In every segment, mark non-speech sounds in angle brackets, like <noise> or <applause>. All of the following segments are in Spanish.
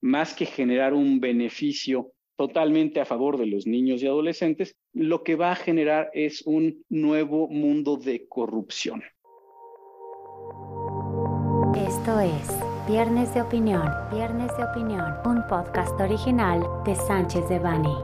más que generar un beneficio totalmente a favor de los niños y adolescentes, lo que va a generar es un nuevo mundo de corrupción. Esto es Viernes de Opinión, Viernes de Opinión, un podcast original de Sánchez de Bani.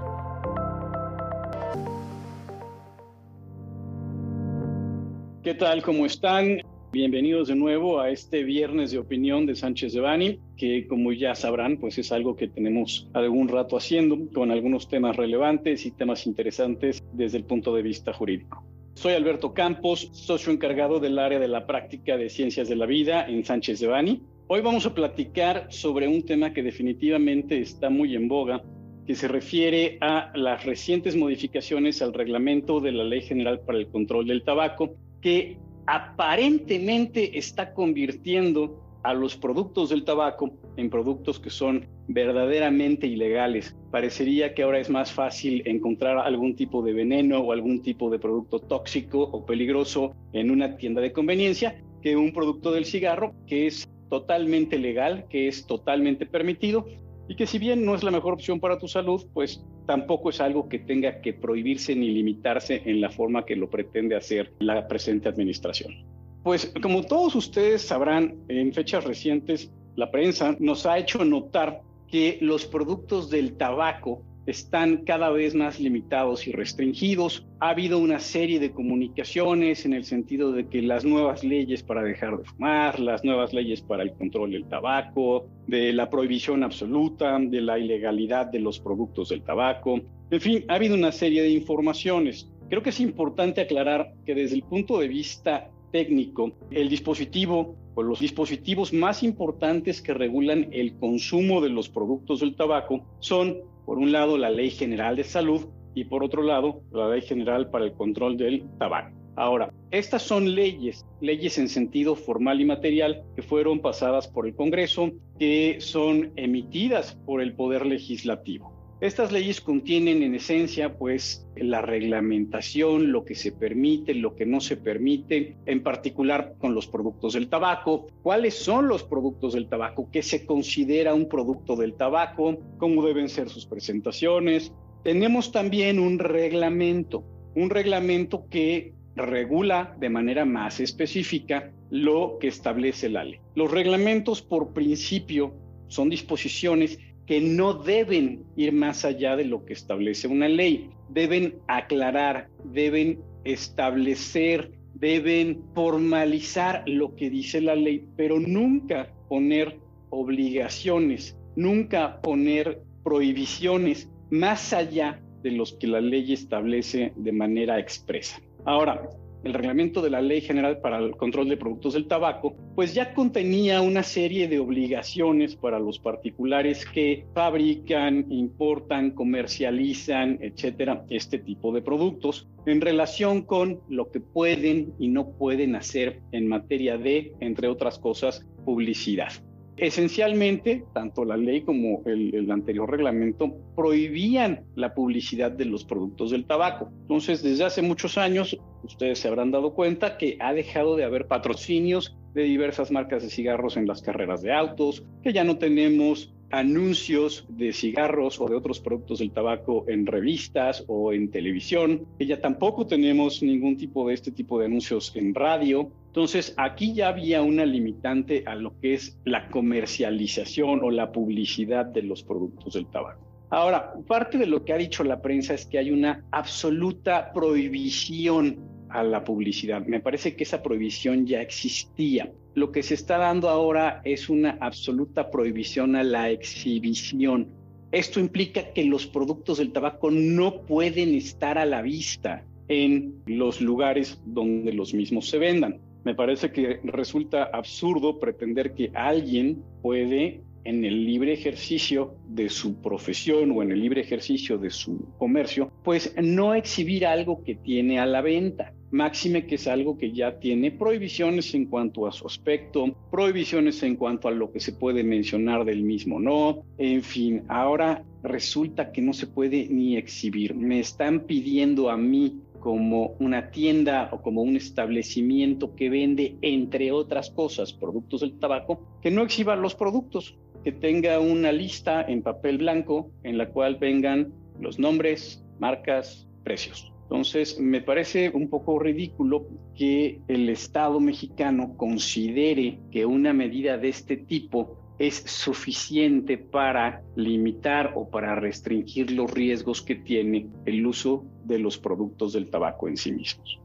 ¿Qué tal? ¿Cómo están? Bienvenidos de nuevo a este viernes de opinión de Sánchez de Bani, que como ya sabrán, pues es algo que tenemos algún rato haciendo con algunos temas relevantes y temas interesantes desde el punto de vista jurídico. Soy Alberto Campos, socio encargado del área de la práctica de ciencias de la vida en Sánchez de Bani. Hoy vamos a platicar sobre un tema que definitivamente está muy en boga, que se refiere a las recientes modificaciones al reglamento de la Ley General para el Control del Tabaco, que aparentemente está convirtiendo a los productos del tabaco en productos que son verdaderamente ilegales. Parecería que ahora es más fácil encontrar algún tipo de veneno o algún tipo de producto tóxico o peligroso en una tienda de conveniencia que un producto del cigarro que es totalmente legal, que es totalmente permitido y que si bien no es la mejor opción para tu salud, pues tampoco es algo que tenga que prohibirse ni limitarse en la forma que lo pretende hacer la presente administración. Pues como todos ustedes sabrán, en fechas recientes la prensa nos ha hecho notar que los productos del tabaco están cada vez más limitados y restringidos. Ha habido una serie de comunicaciones en el sentido de que las nuevas leyes para dejar de fumar, las nuevas leyes para el control del tabaco, de la prohibición absoluta, de la ilegalidad de los productos del tabaco. En fin, ha habido una serie de informaciones. Creo que es importante aclarar que desde el punto de vista técnico, el dispositivo o los dispositivos más importantes que regulan el consumo de los productos del tabaco son por un lado, la Ley General de Salud y por otro lado, la Ley General para el Control del Tabaco. Ahora, estas son leyes, leyes en sentido formal y material que fueron pasadas por el Congreso, que son emitidas por el Poder Legislativo. Estas leyes contienen en esencia pues la reglamentación, lo que se permite, lo que no se permite, en particular con los productos del tabaco, cuáles son los productos del tabaco, qué se considera un producto del tabaco, cómo deben ser sus presentaciones. Tenemos también un reglamento, un reglamento que regula de manera más específica lo que establece la ley. Los reglamentos por principio son disposiciones que no deben ir más allá de lo que establece una ley. Deben aclarar, deben establecer, deben formalizar lo que dice la ley, pero nunca poner obligaciones, nunca poner prohibiciones más allá de los que la ley establece de manera expresa. Ahora, el reglamento de la Ley General para el Control de Productos del Tabaco, pues ya contenía una serie de obligaciones para los particulares que fabrican, importan, comercializan, etcétera, este tipo de productos en relación con lo que pueden y no pueden hacer en materia de, entre otras cosas, publicidad. Esencialmente, tanto la ley como el, anterior reglamento prohibían la publicidad de los productos del tabaco. Entonces, desde hace muchos años, ustedes se habrán dado cuenta que ha dejado de haber patrocinios de diversas marcas de cigarros en las carreras de autos, que ya no tenemos anuncios de cigarros o de otros productos del tabaco en revistas o en televisión, que ya tampoco tenemos ningún tipo de este tipo de anuncios en radio. Entonces, aquí ya había una limitante a lo que es la comercialización o la publicidad de los productos del tabaco. Ahora, parte de lo que ha dicho la prensa es que hay una absoluta prohibición a la publicidad. Me parece que esa prohibición ya existía. Lo que se está dando ahora es una absoluta prohibición a la exhibición. Esto implica que los productos del tabaco no pueden estar a la vista en los lugares donde los mismos se vendan. Me parece que resulta absurdo pretender que alguien puede en el libre ejercicio de su profesión o en el libre ejercicio de su comercio, pues no exhibir algo que tiene a la venta. Máxime que es algo que ya tiene prohibiciones en cuanto a su aspecto, prohibiciones en cuanto a lo que se puede mencionar del mismo no, en fin, ahora resulta que no se puede ni exhibir. Me están pidiendo a mí como una tienda o como un establecimiento que vende, entre otras cosas, productos del tabaco, que no exhiban los productos que tenga una lista en papel blanco en la cual vengan los nombres, marcas, precios. Entonces, me parece un poco ridículo que el Estado mexicano considere que una medida de este tipo es suficiente para limitar o para restringir los riesgos que tiene el uso de los productos del tabaco en sí mismos.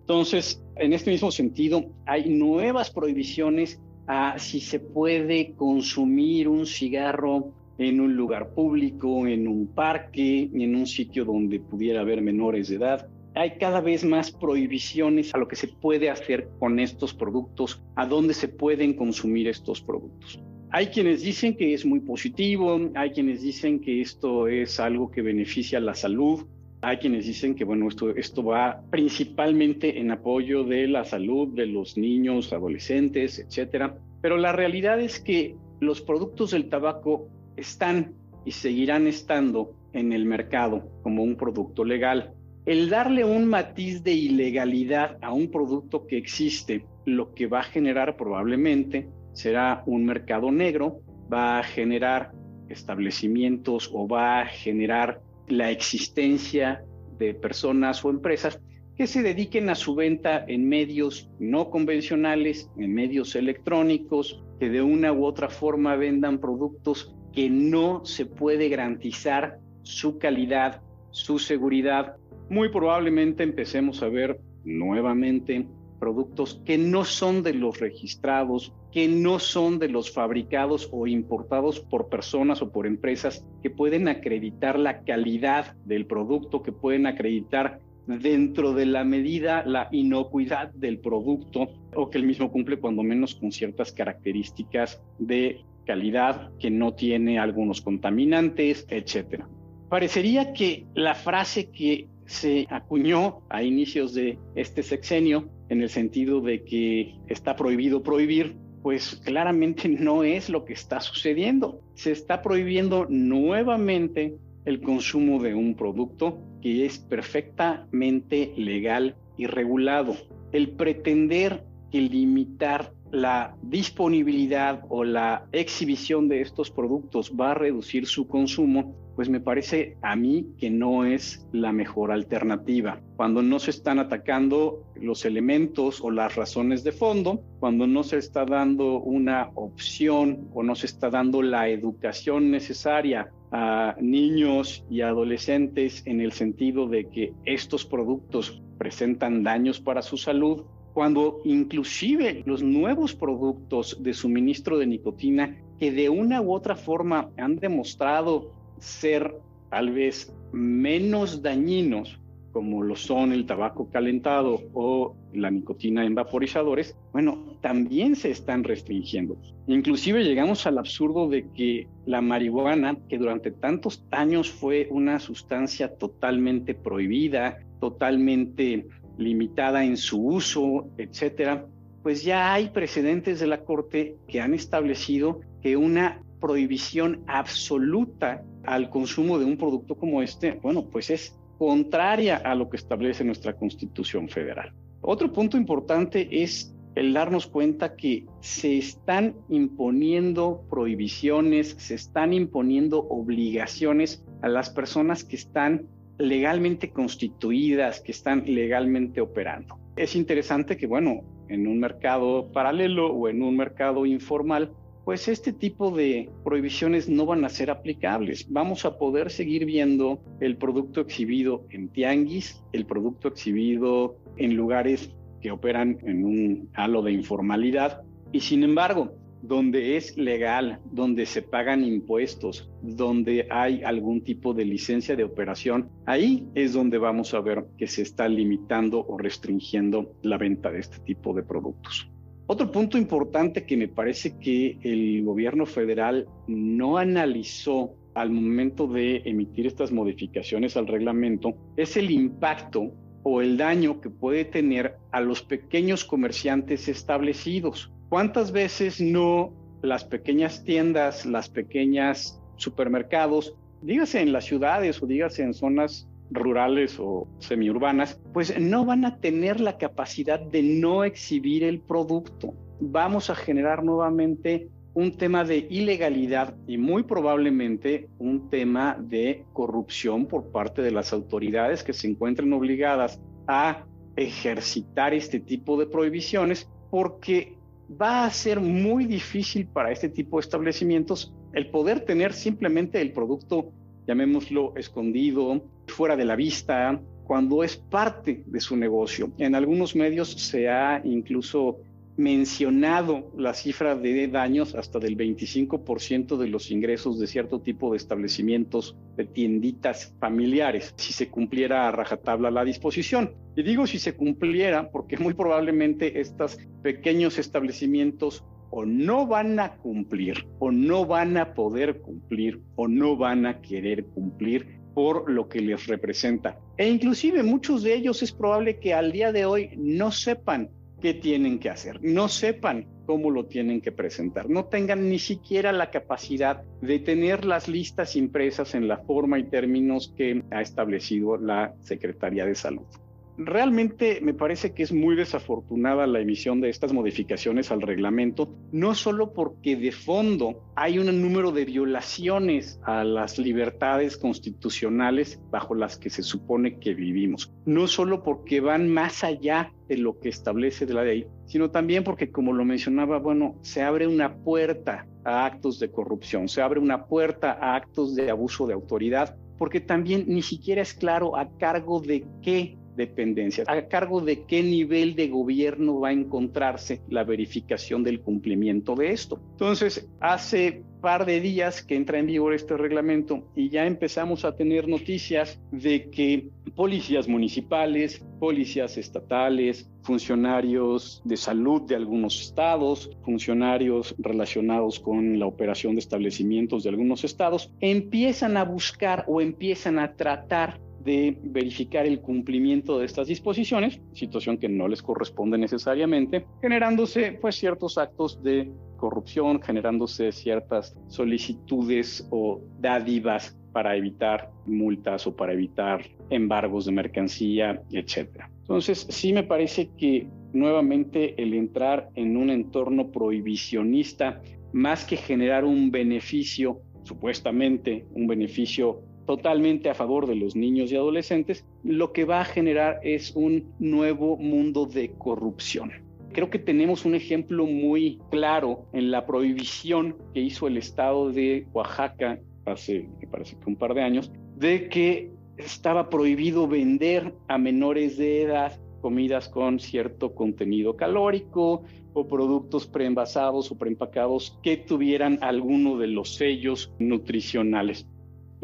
Entonces, en este mismo sentido, hay nuevas prohibiciones a si se puede consumir un cigarro en un lugar público, en un parque, en un sitio donde pudiera haber menores de edad. Hay cada vez más prohibiciones a lo que se puede hacer con estos productos, a dónde se pueden consumir estos productos. Hay quienes dicen que es muy positivo, hay quienes dicen que esto es algo que beneficia la salud, hay quienes dicen que bueno, esto, esto va principalmente en apoyo de la salud de los niños, adolescentes, etcétera. Pero la realidad es que los productos del tabaco están y seguirán estando en el mercado como un producto legal. El darle un matiz de ilegalidad a un producto que existe, lo que va a generar probablemente será un mercado negro, va a generar establecimientos o va a generar la existencia de personas o empresas que se dediquen a su venta en medios no convencionales, en medios electrónicos, que de una u otra forma vendan productos que no se puede garantizar su calidad, su seguridad. Muy probablemente empecemos a ver nuevamente productos que no son de los registrados, que no son de los fabricados o importados por personas o por empresas que pueden acreditar la calidad del producto, que pueden acreditar dentro de la medida la inocuidad del producto o que el mismo cumple cuando menos con ciertas características de calidad, que no tiene algunos contaminantes, etcétera. Parecería que la frase que se acuñó a inicios de este sexenio en el sentido de que está prohibido prohibir, pues claramente <laughs> no es lo que está sucediendo. Se está prohibiendo nuevamente el consumo de un producto que es perfectamente legal y regulado. El pretender que limitar la disponibilidad o la exhibición de estos productos va a reducir su consumo, pues me parece a mí que no es la mejor alternativa. Cuando no se están atacando los elementos o las razones de fondo, cuando no se está dando una opción o no se está dando la educación necesaria a niños y adolescentes en el sentido de que estos productos presentan daños para su salud, cuando inclusive los nuevos productos de suministro de nicotina que de una u otra forma han demostrado ser tal vez menos dañinos, como lo son el tabaco calentado o la nicotina en vaporizadores, bueno, también se están restringiendo. Inclusive llegamos al absurdo de que la marihuana, que durante tantos años fue una sustancia totalmente prohibida, totalmente limitada en su uso, etcétera, pues ya hay precedentes de la Corte que han establecido que una prohibición absoluta al consumo de un producto como este, bueno, pues es contraria a lo que establece nuestra Constitución Federal. Otro punto importante es el darnos cuenta que se están imponiendo prohibiciones, se están imponiendo obligaciones a las personas que están legalmente constituidas, que están legalmente operando. Es interesante que, bueno, en un mercado paralelo o en un mercado informal, pues este tipo de prohibiciones no van a ser aplicables. Vamos a poder seguir viendo el producto exhibido en tianguis, el producto exhibido en lugares que operan en un halo de informalidad. Y sin embargo, donde es legal, donde se pagan impuestos, donde hay algún tipo de licencia de operación, ahí es donde vamos a ver que se está limitando o restringiendo la venta de este tipo de productos. Otro punto importante que me parece que el gobierno federal no analizó al momento de emitir estas modificaciones al reglamento es el impacto o el daño que puede tener a los pequeños comerciantes establecidos. ¿Cuántas veces no las pequeñas tiendas, las pequeñas supermercados, dígase en las ciudades o dígase en zonas rurales o semiurbanas, pues no van a tener la capacidad de no exhibir el producto. Vamos a generar nuevamente un tema de ilegalidad y muy probablemente un tema de corrupción por parte de las autoridades que se encuentren obligadas a ejercitar este tipo de prohibiciones porque va a ser muy difícil para este tipo de establecimientos el poder tener simplemente el producto, llamémoslo escondido, fuera de la vista, cuando es parte de su negocio. En algunos medios se ha incluso mencionado la cifra de daños hasta del 25% de los ingresos de cierto tipo de establecimientos, de tienditas familiares, si se cumpliera a rajatabla la disposición. Y digo si se cumpliera porque muy probablemente estos pequeños establecimientos o no van a cumplir, o no van a poder cumplir, o no van a querer cumplir por lo que les representa. E inclusive muchos de ellos es probable que al día de hoy no sepan qué tienen que hacer, no sepan cómo lo tienen que presentar, no tengan ni siquiera la capacidad de tener las listas impresas en la forma y términos que ha establecido la Secretaría de Salud. Realmente me parece que es muy desafortunada la emisión de estas modificaciones al reglamento, no solo porque de fondo hay un número de violaciones a las libertades constitucionales bajo las que se supone que vivimos, no solo porque van más allá de lo que establece la ley, sino también porque, como lo mencionaba, bueno, se abre una puerta a actos de corrupción, se abre una puerta a actos de abuso de autoridad, porque también ni siquiera es claro a cargo de qué dependencias. ¿A cargo de qué nivel de gobierno va a encontrarse la verificación del cumplimiento de esto? Entonces, hace par de días que entra en vigor este reglamento y ya empezamos a tener noticias de que policías municipales, policías estatales, funcionarios de salud de algunos estados, funcionarios relacionados con la operación de establecimientos de algunos estados, empiezan a buscar o empiezan a tratar de verificar el cumplimiento de estas disposiciones, situación que no les corresponde necesariamente, generándose pues ciertos actos de corrupción, generándose ciertas solicitudes o dádivas para evitar multas o para evitar embargos de mercancía, etcétera. Entonces, sí me parece que nuevamente el entrar en un entorno prohibicionista, más que generar un beneficio, supuestamente un beneficio totalmente a favor de los niños y adolescentes, lo que va a generar es un nuevo mundo de corrupción. Creo que tenemos un ejemplo muy claro en la prohibición que hizo el estado de Oaxaca hace, parece que un par de años, de que estaba prohibido vender a menores de edad comidas con cierto contenido calórico o productos preenvasados o preempacados que tuvieran alguno de los sellos nutricionales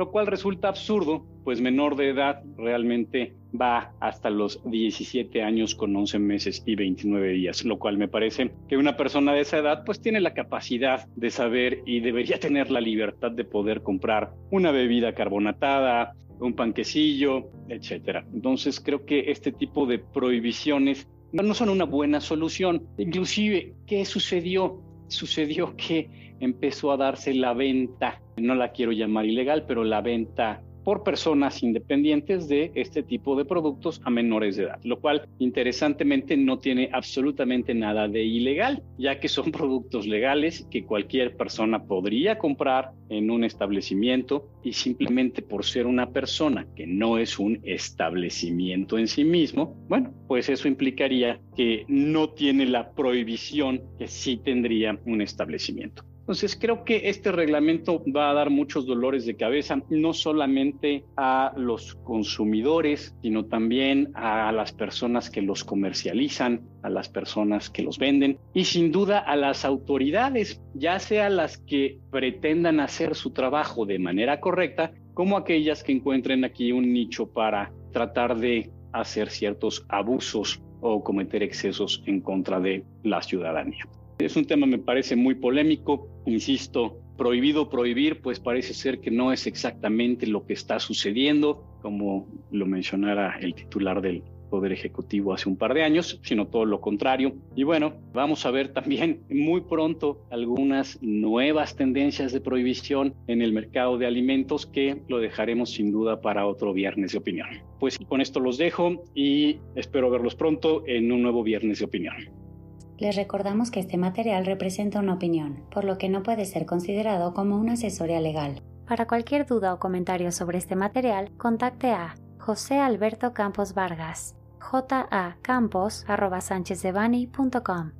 lo cual resulta absurdo, pues menor de edad realmente va hasta los 17 años con 11 meses y 29 días, lo cual me parece que una persona de esa edad pues tiene la capacidad de saber y debería <laughs> tener la libertad de poder comprar una bebida carbonatada, un panquecillo, etcétera. Entonces creo que este tipo de prohibiciones no son una buena solución. Inclusive, ¿qué sucedió? Sucedió que empezó a darse la venta. No la quiero llamar ilegal, pero la venta por personas independientes de este tipo de productos a menores de edad, lo cual interesantemente no tiene absolutamente nada de ilegal, ya que son <laughs> productos legales que cualquier persona podría comprar en un establecimiento y simplemente por ser una persona que no es un establecimiento en sí mismo, bueno, pues eso implicaría que no tiene la prohibición que sí tendría un establecimiento. Entonces creo que este reglamento va a dar muchos dolores de cabeza, no solamente a los consumidores, sino también a las personas que los comercializan, a las personas que los venden y sin duda a las autoridades, ya sea las que pretendan hacer su trabajo de manera correcta, como aquellas que encuentren aquí un nicho para tratar de hacer ciertos abusos o cometer excesos en contra de la ciudadanía. Es un tema, me parece, muy polémico, insisto, prohibido prohibir, pues parece ser que no es exactamente lo que está sucediendo, como lo mencionara el titular del Poder Ejecutivo hace un par de años, sino todo lo contrario. Y bueno, vamos a ver también muy pronto algunas nuevas tendencias de prohibición en el mercado de alimentos que lo dejaremos sin duda para otro viernes de opinión. Pues con esto los dejo y espero verlos pronto en un nuevo viernes de opinión. Les recordamos que este material representa una opinión, por lo que no puede ser considerado como una asesoría legal. Para cualquier duda o comentario sobre este material, contacte a José Alberto Campos Vargas, jacampos.com.